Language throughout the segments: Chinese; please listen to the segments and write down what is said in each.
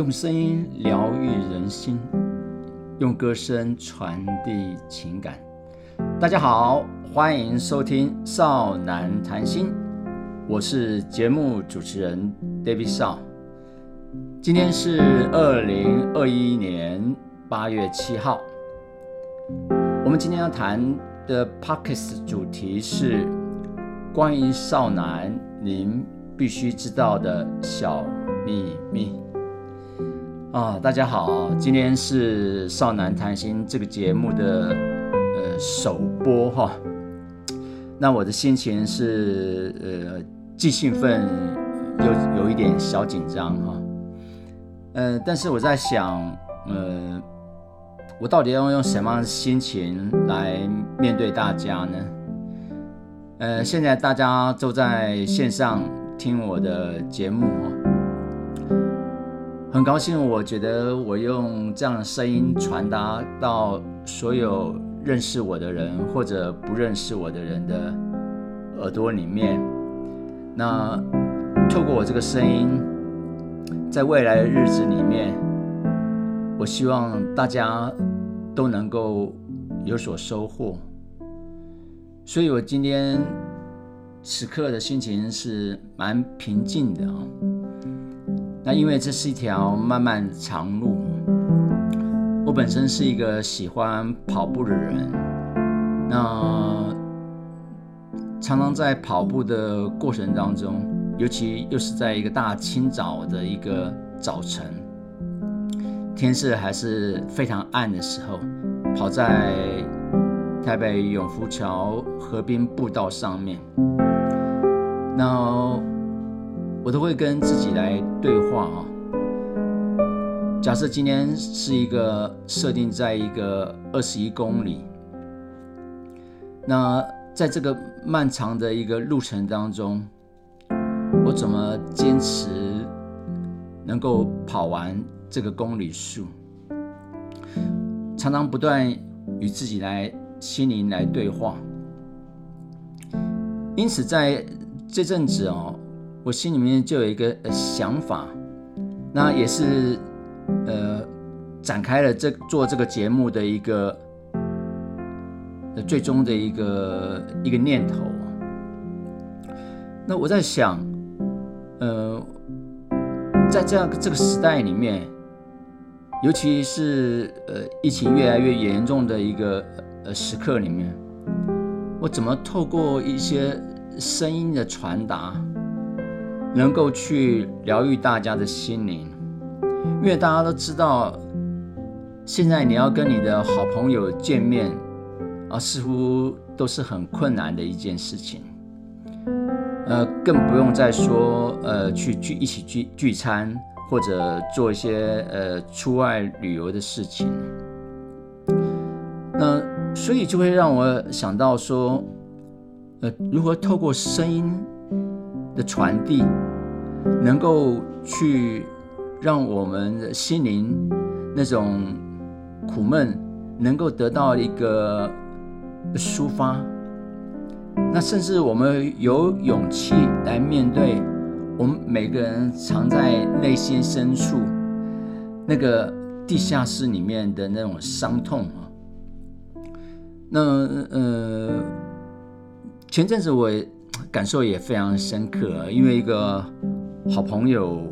用声音疗愈人心，用歌声传递情感。大家好，欢迎收听少男谈心，我是节目主持人 David 少。今天是二零二一年八月七号。我们今天要谈的 Pockets 主题是关于少男您必须知道的小秘密。啊，大家好，今天是少男谈心这个节目的呃首播哈。那我的心情是呃既兴奋又有一点小紧张哈。呃，但是我在想，呃，我到底要用什么样的心情来面对大家呢？呃，现在大家都在线上听我的节目哈。很高兴，我觉得我用这样的声音传达到所有认识我的人或者不认识我的人的耳朵里面。那透过我这个声音，在未来的日子里面，我希望大家都能够有所收获。所以我今天此刻的心情是蛮平静的啊。那因为这是一条漫漫长路，我本身是一个喜欢跑步的人，那常常在跑步的过程当中，尤其又是在一个大清早的一个早晨，天色还是非常暗的时候，跑在台北永福桥河滨步道上面，那。我都会跟自己来对话啊。假设今天是一个设定在一个二十一公里，那在这个漫长的一个路程当中，我怎么坚持能够跑完这个公里数？常常不断与自己来心灵来对话。因此在这阵子哦。我心里面就有一个想法，那也是呃展开了这做这个节目的一个最终的一个一个念头。那我在想，呃，在这样这个时代里面，尤其是呃疫情越来越严重的一个呃时刻里面，我怎么透过一些声音的传达？能够去疗愈大家的心灵，因为大家都知道，现在你要跟你的好朋友见面啊，似乎都是很困难的一件事情。呃，更不用再说呃去聚一起聚聚餐或者做一些呃出外旅游的事情。那所以就会让我想到说，呃，如何透过声音。的传递，能够去让我们的心灵那种苦闷能够得到一个抒发，那甚至我们有勇气来面对我们每个人藏在内心深处那个地下室里面的那种伤痛啊。那呃，前阵子我。感受也非常深刻，因为一个好朋友，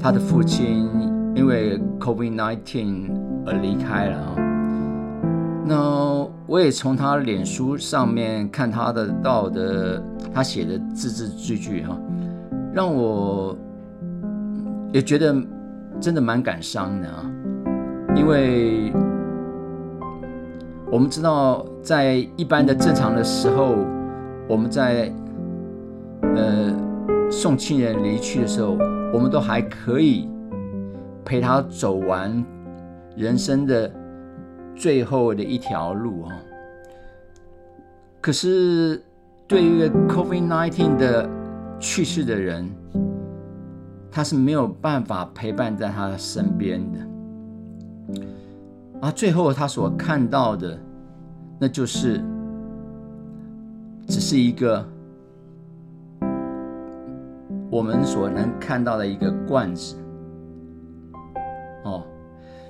他的父亲因为 COVID-19 而离开了啊。那我也从他脸书上面看他的到的，他写的字字句句哈，让我也觉得真的蛮感伤的啊。因为我们知道，在一般的正常的时候。我们在呃送亲人离去的时候，我们都还可以陪他走完人生的最后的一条路啊。可是对于 COVID-19 的去世的人，他是没有办法陪伴在他的身边的。而最后他所看到的，那就是。只是一个我们所能看到的一个罐子，哦，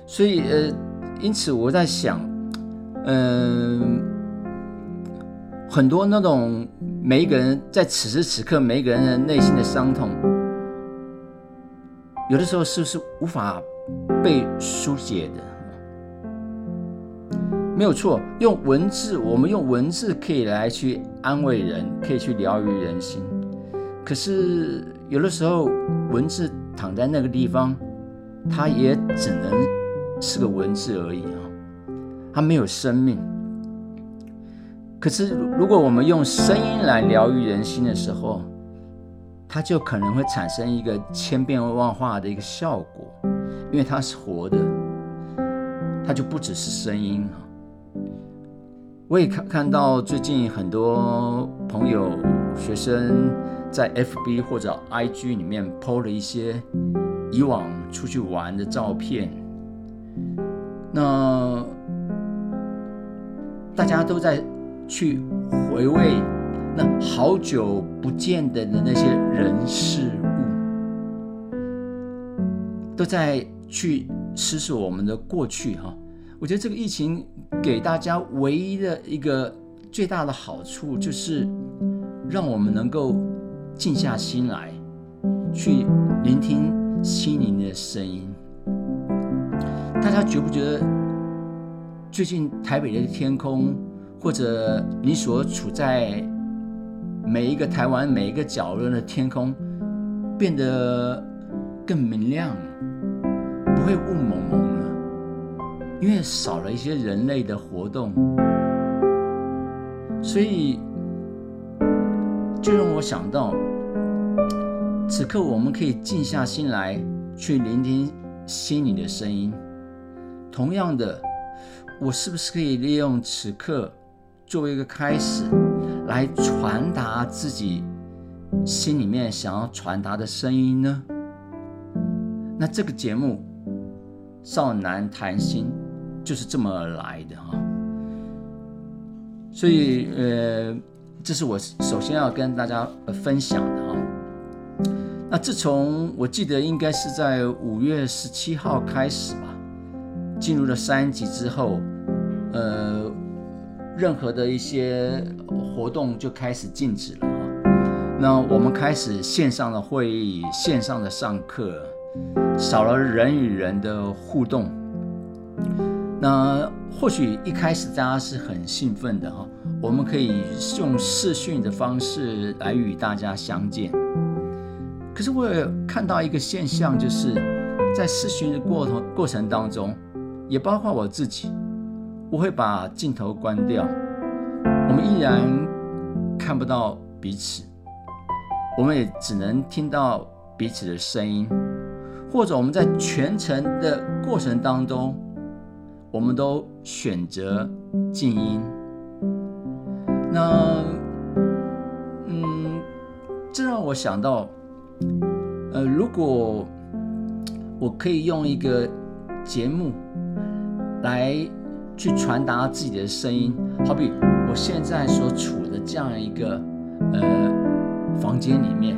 所以呃，因此我在想，嗯，很多那种每一个人在此时此刻每一个人的内心的伤痛，有的时候是不是无法被疏解的？没有错，用文字，我们用文字可以来去安慰人，可以去疗愈人心。可是有的时候，文字躺在那个地方，它也只能是个文字而已啊，它没有生命。可是如果我们用声音来疗愈人心的时候，它就可能会产生一个千变万化的一个效果，因为它是活的，它就不只是声音啊。我也看看到最近很多朋友、学生在 FB 或者 IG 里面 PO 了一些以往出去玩的照片，那大家都在去回味那好久不见的那些人事物，都在去思索我们的过去哈。我觉得这个疫情给大家唯一的一个最大的好处，就是让我们能够静下心来，去聆听心灵的声音。大家觉不觉得最近台北的天空，或者你所处在每一个台湾每一个角落的天空，变得更明亮，不会雾蒙蒙？因为少了一些人类的活动，所以就让我想到，此刻我们可以静下心来，去聆听心里的声音。同样的，我是不是可以利用此刻作为一个开始，来传达自己心里面想要传达的声音呢？那这个节目《少男谈心》。就是这么来的哈，所以呃，这是我首先要跟大家分享的哈。那自从我记得应该是在五月十七号开始吧，进入了三级之后，呃，任何的一些活动就开始禁止了。那我们开始线上的会议、线上的上课，少了人与人的互动。那或许一开始大家是很兴奋的哈，我们可以用视讯的方式来与大家相见。可是我也看到一个现象，就是在视讯的过程过程当中，也包括我自己，我会把镜头关掉，我们依然看不到彼此，我们也只能听到彼此的声音，或者我们在全程的过程当中。我们都选择静音。那，嗯，这让我想到，呃，如果我可以用一个节目来去传达自己的声音，好比我现在所处的这样一个呃房间里面，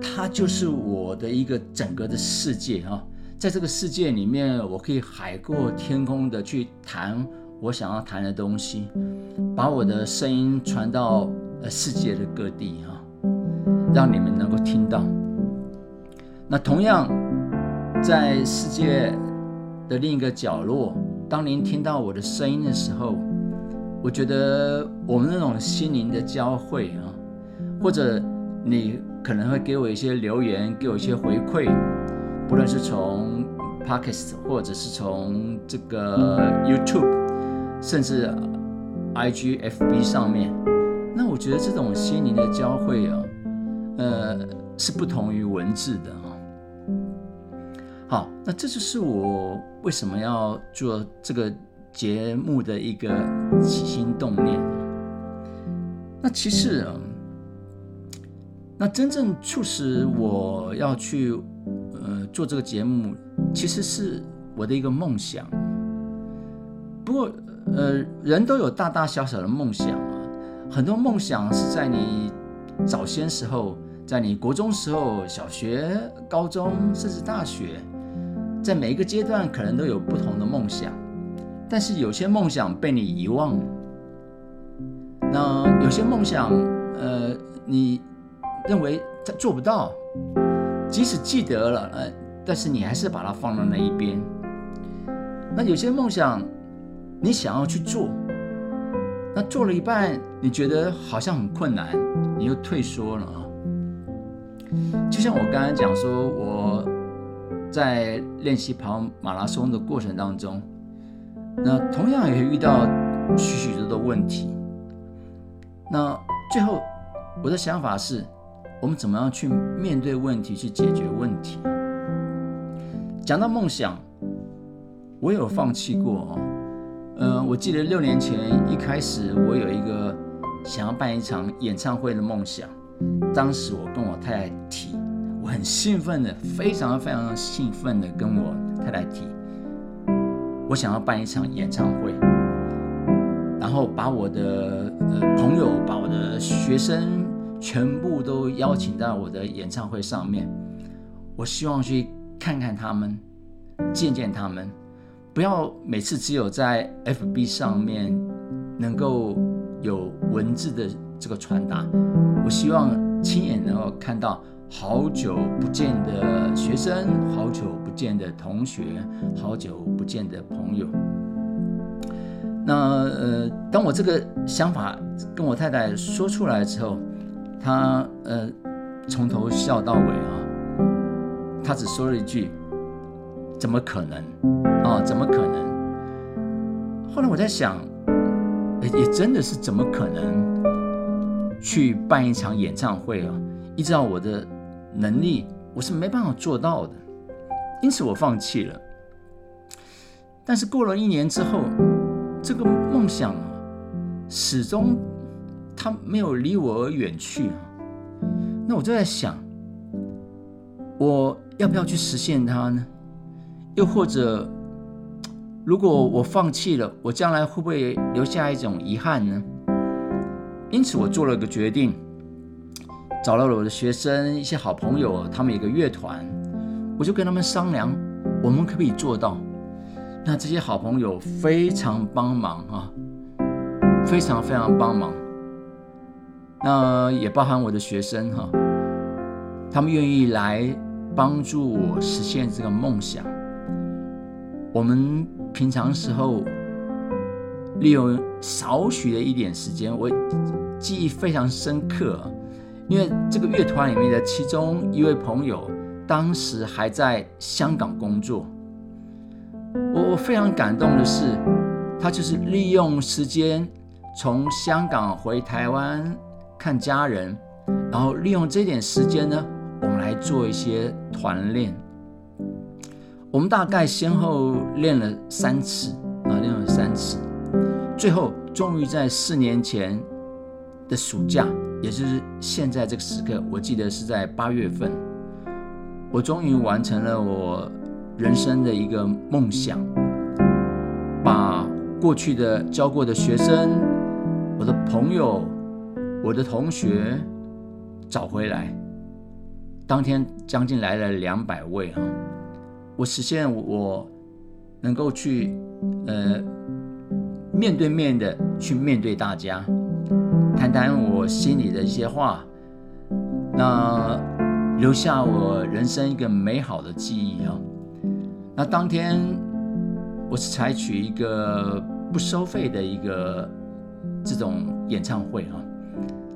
它就是我的一个整个的世界啊。在这个世界里面，我可以海阔天空的去谈我想要谈的东西，把我的声音传到呃世界的各地哈，让你们能够听到。那同样，在世界的另一个角落，当您听到我的声音的时候，我觉得我们那种心灵的交汇啊，或者你可能会给我一些留言，给我一些回馈。不论是从 Podcast，或者是从这个 YouTube，甚至 IGFB 上面，那我觉得这种心灵的交汇啊，呃，是不同于文字的啊。好，那这就是我为什么要做这个节目的一个起心动念。那其实啊，那真正促使我要去。做这个节目其实是我的一个梦想。不过，呃，人都有大大小小的梦想啊。很多梦想是在你早先时候，在你国中时候、小学、高中，甚至大学，在每一个阶段可能都有不同的梦想，但是有些梦想被你遗忘了。那有些梦想，呃，你认为他做不到，即使记得了，呃，但是你还是把它放到那一边。那有些梦想，你想要去做，那做了一半，你觉得好像很困难，你又退缩了啊。就像我刚才讲说，我在练习跑马拉松的过程当中，那同样也遇到许许多多问题。那最后我的想法是，我们怎么样去面对问题，去解决问题？讲到梦想。我有放弃过哦，呃，我记得六年前一开始，我有一个想要办一场演唱会的梦想。当时我跟我太太提，我很兴奋的，非常非常兴奋的跟我太太提，我想要办一场演唱会，然后把我的呃朋友，把我的学生全部都邀请到我的演唱会上面。我希望去看看他们，见见他们。不要每次只有在 FB 上面能够有文字的这个传达，我希望亲眼能够看到好久不见的学生，好久不见的同学，好久不见的朋友。那呃，当我这个想法跟我太太说出来之后，他呃从头笑到尾啊，他只说了一句。怎么可能？啊，怎么可能？后来我在想，也真的是怎么可能去办一场演唱会啊？依照我的能力，我是没办法做到的，因此我放弃了。但是过了一年之后，这个梦想啊始终他没有离我而远去。那我就在想，我要不要去实现它呢？又或者，如果我放弃了，我将来会不会留下一种遗憾呢？因此，我做了个决定，找到了我的学生一些好朋友，他们有个乐团，我就跟他们商量，我们可不可以做到？那这些好朋友非常帮忙啊，非常非常帮忙。那也包含我的学生哈，他们愿意来帮助我实现这个梦想。我们平常时候利用少许的一点时间，我记忆非常深刻，因为这个乐团里面的其中一位朋友当时还在香港工作。我我非常感动的是，他就是利用时间从香港回台湾看家人，然后利用这点时间呢，我们来做一些团练。我们大概先后练了三次啊，练了三次，最后终于在四年前的暑假，也就是现在这个时刻，我记得是在八月份，我终于完成了我人生的一个梦想，把过去的教过的学生、我的朋友、我的同学找回来。当天将近来了两百位啊。我实现我能够去呃面对面的去面对大家，谈谈我心里的一些话，那留下我人生一个美好的记忆啊。那当天我是采取一个不收费的一个这种演唱会啊，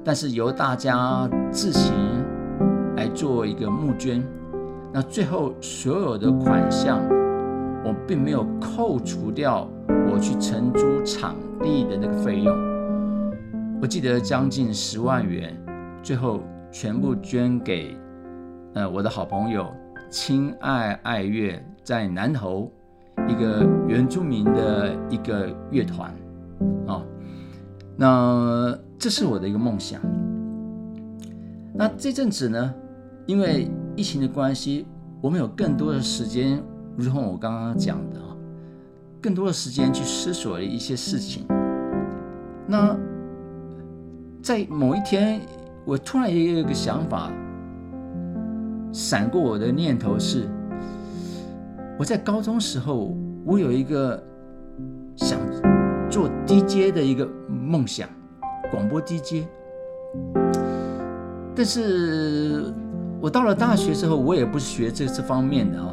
但是由大家自行来做一个募捐。那最后所有的款项，我并没有扣除掉我去承租场地的那个费用。我记得将近十万元，最后全部捐给呃我的好朋友亲爱爱乐在南投一个原住民的一个乐团啊。那这是我的一个梦想。那这阵子呢，因为疫情的关系，我们有更多的时间，如同我刚刚讲的啊，更多的时间去思索一些事情。那在某一天，我突然也有一个想法闪过我的念头是：我在高中时候，我有一个想做 DJ 的一个梦想，广播 DJ。但是我到了大学之后，我也不是学这这方面的啊。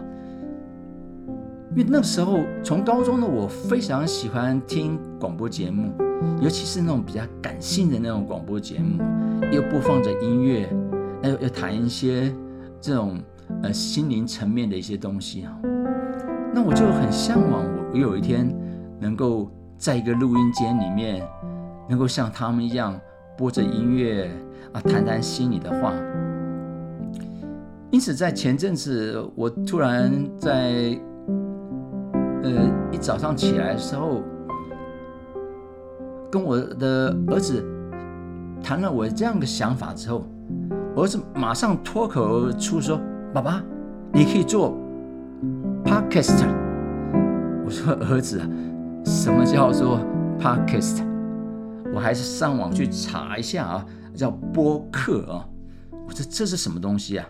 因为那时候从高中的我非常喜欢听广播节目，尤其是那种比较感性的那种广播节目，又播放着音乐，又又谈一些这种呃心灵层面的一些东西啊。那我就很向往，我我有一天能够在一个录音间里面，能够像他们一样播着音乐啊，谈谈心里的话。因此，在前阵子，我突然在呃一早上起来的时候，跟我的儿子谈了我这样的想法之后，儿子马上脱口而出说：“爸爸，你可以做。” Podcast，我说儿子啊，什么叫做 Podcast？我还是上网去查一下啊，叫播客啊。我说这是什么东西啊？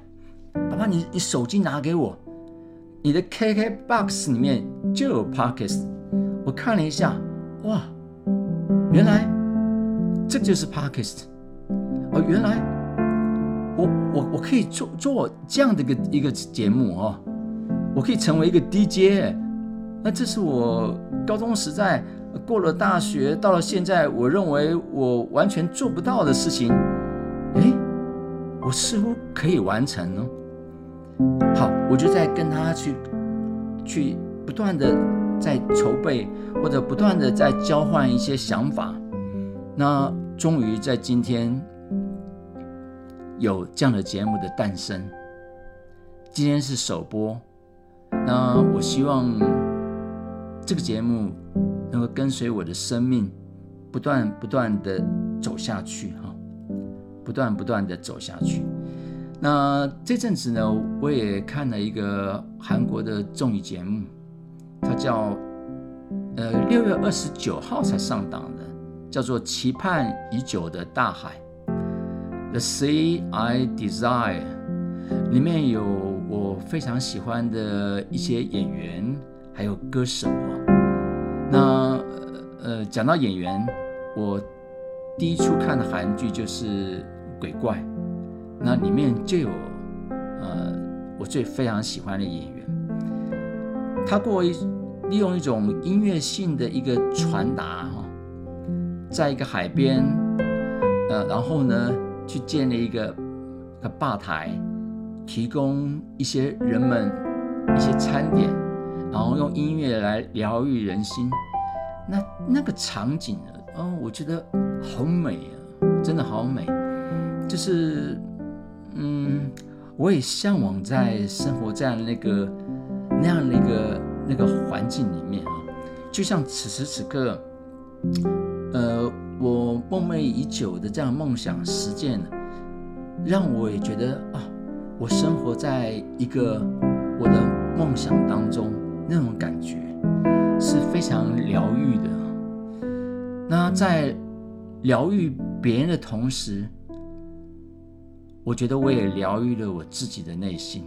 爸爸，你你手机拿给我，你的 KKBox 里面就有 Podcast。我看了一下，哇，原来这就是 Podcast。哦，原来我我我可以做做这样的一个一个节目哦。我可以成为一个 DJ，那这是我高中时代过了大学，到了现在，我认为我完全做不到的事情，诶，我似乎可以完成哦。好，我就在跟他去去不断的在筹备，或者不断的在交换一些想法。那终于在今天有这样的节目的诞生，今天是首播。那我希望这个节目能够跟随我的生命，不断不断的走下去哈，不断不断的走下去。那这阵子呢，我也看了一个韩国的综艺节目，它叫呃六月二十九号才上档的，叫做《期盼已久的大海》（The Sea I Desire），里面有。我非常喜欢的一些演员，还有歌手啊。那呃，讲到演员，我第一出看的韩剧就是《鬼怪》，那里面就有呃我最非常喜欢的演员。他过一利用一种音乐性的一个传达哈，在一个海边，呃，然后呢去建立一个个吧台。提供一些人们一些餐点，然后用音乐来疗愈人心。那那个场景呢？哦，我觉得好美啊，真的好美。就是，嗯，我也向往在生活在那个那样的一个那个环境里面啊。就像此时此刻，呃，我梦寐已久的这样梦想实践了，让我也觉得啊。我生活在一个我的梦想当中，那种感觉是非常疗愈的。那在疗愈别人的同时，我觉得我也疗愈了我自己的内心。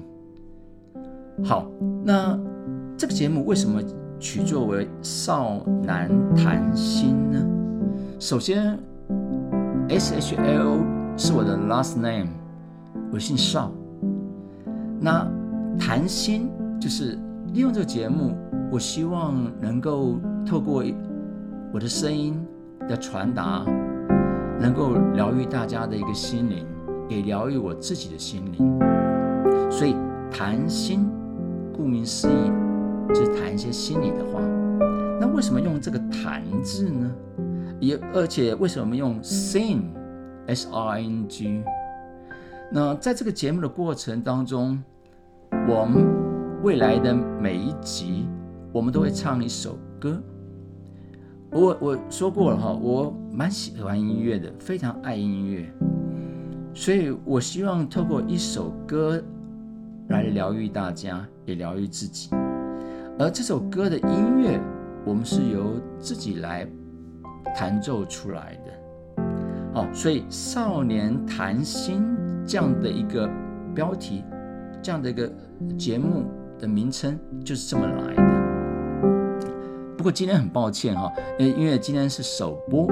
好，那这个节目为什么取作为少男谈心呢？首先，S H L 是我的 last name，我姓邵。那谈心就是利用这个节目，我希望能够透过我的声音的传达，能够疗愈大家的一个心灵，也疗愈我自己的心灵。所以谈心，顾名思义，就是谈一些心里的话。那为什么用这个“谈”字呢？也而且为什么用 “sing”？S R I N G。那在这个节目的过程当中。我们未来的每一集，我们都会唱一首歌。我我说过了哈，我蛮喜欢音乐的，非常爱音乐，所以我希望透过一首歌来疗愈大家，也疗愈自己。而这首歌的音乐，我们是由自己来弹奏出来的。好，所以《少年谈心》这样的一个标题。这样的一个节目的名称就是这么来的。不过今天很抱歉哈，呃，因为今天是首播，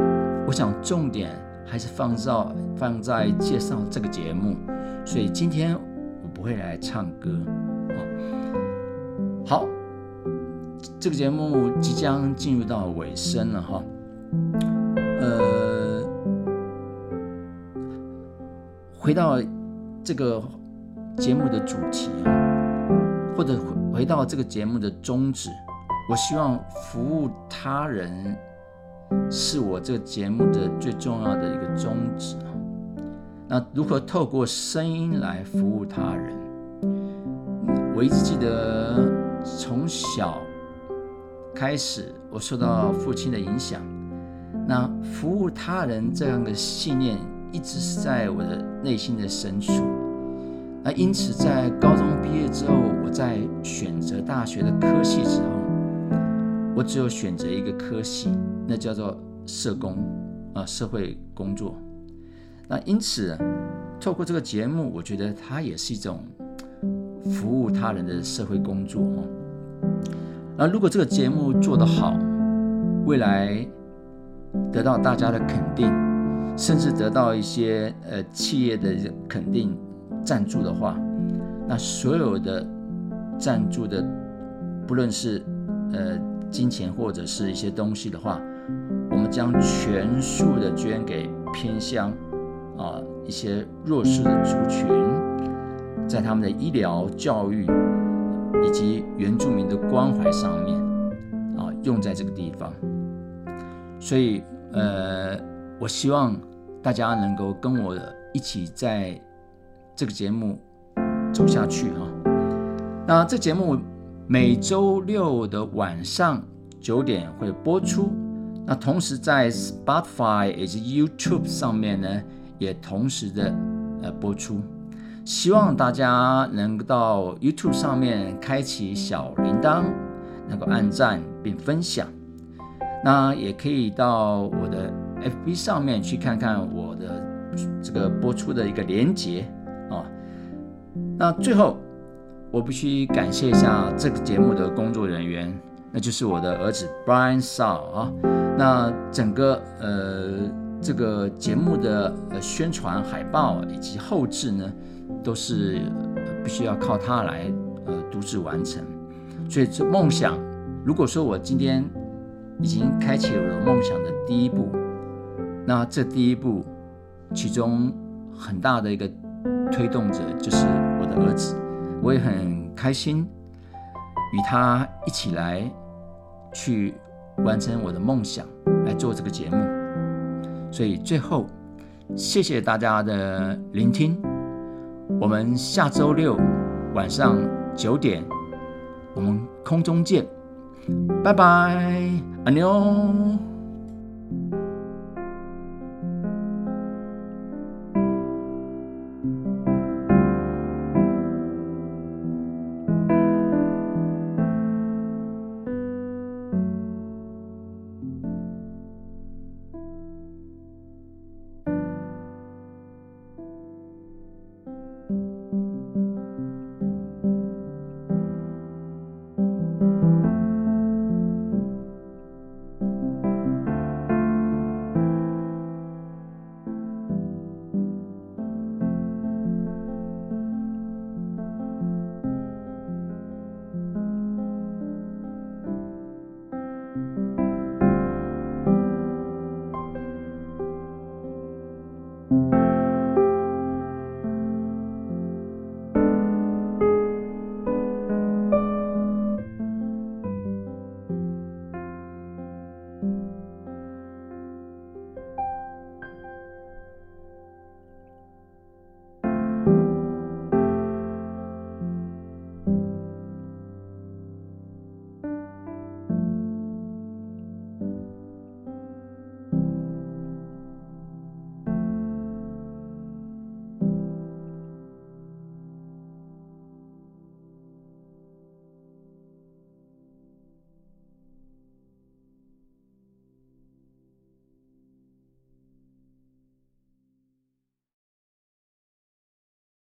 我想重点还是放在放在介绍这个节目，所以今天我不会来唱歌。好，这个节目即将进入到尾声了哈，呃，回到这个节目的主题啊，或者回到这个节目的宗旨，我希望服务他人是我这个节目的最重要的一个宗旨。那如何透过声音来服务他人？我一直记得。从小开始，我受到父亲的影响，那服务他人这样的信念一直是在我的内心的深处。那因此，在高中毕业之后，我在选择大学的科系之后，我只有选择一个科系，那叫做社工啊，社会工作。那因此，透过这个节目，我觉得它也是一种。服务他人的社会工作哦，那如果这个节目做得好，未来得到大家的肯定，甚至得到一些呃企业的肯定赞助的话，那所有的赞助的，不论是呃金钱或者是一些东西的话，我们将全数的捐给偏乡啊一些弱势的族群。在他们的医疗、教育以及原住民的关怀上面，啊，用在这个地方。所以，呃，我希望大家能够跟我一起在这个节目走下去哈。那这节目每周六的晚上九点会播出，那同时在 Spotify 以及 YouTube 上面呢，也同时的呃播出。希望大家能到 YouTube 上面开启小铃铛，能够按赞并分享。那也可以到我的 FB 上面去看看我的这个播出的一个连结啊。那最后，我必须感谢一下这个节目的工作人员，那就是我的儿子 Brian Shaw 啊。那整个呃这个节目的呃宣传海报以及后置呢。都是必须要靠他来呃独自完成，所以这梦想，如果说我今天已经开启了梦想的第一步，那这第一步其中很大的一个推动者就是我的儿子，我也很开心与他一起来去完成我的梦想，来做这个节目。所以最后，谢谢大家的聆听。我们下周六晚上九点，我们空中见，拜拜，阿牛。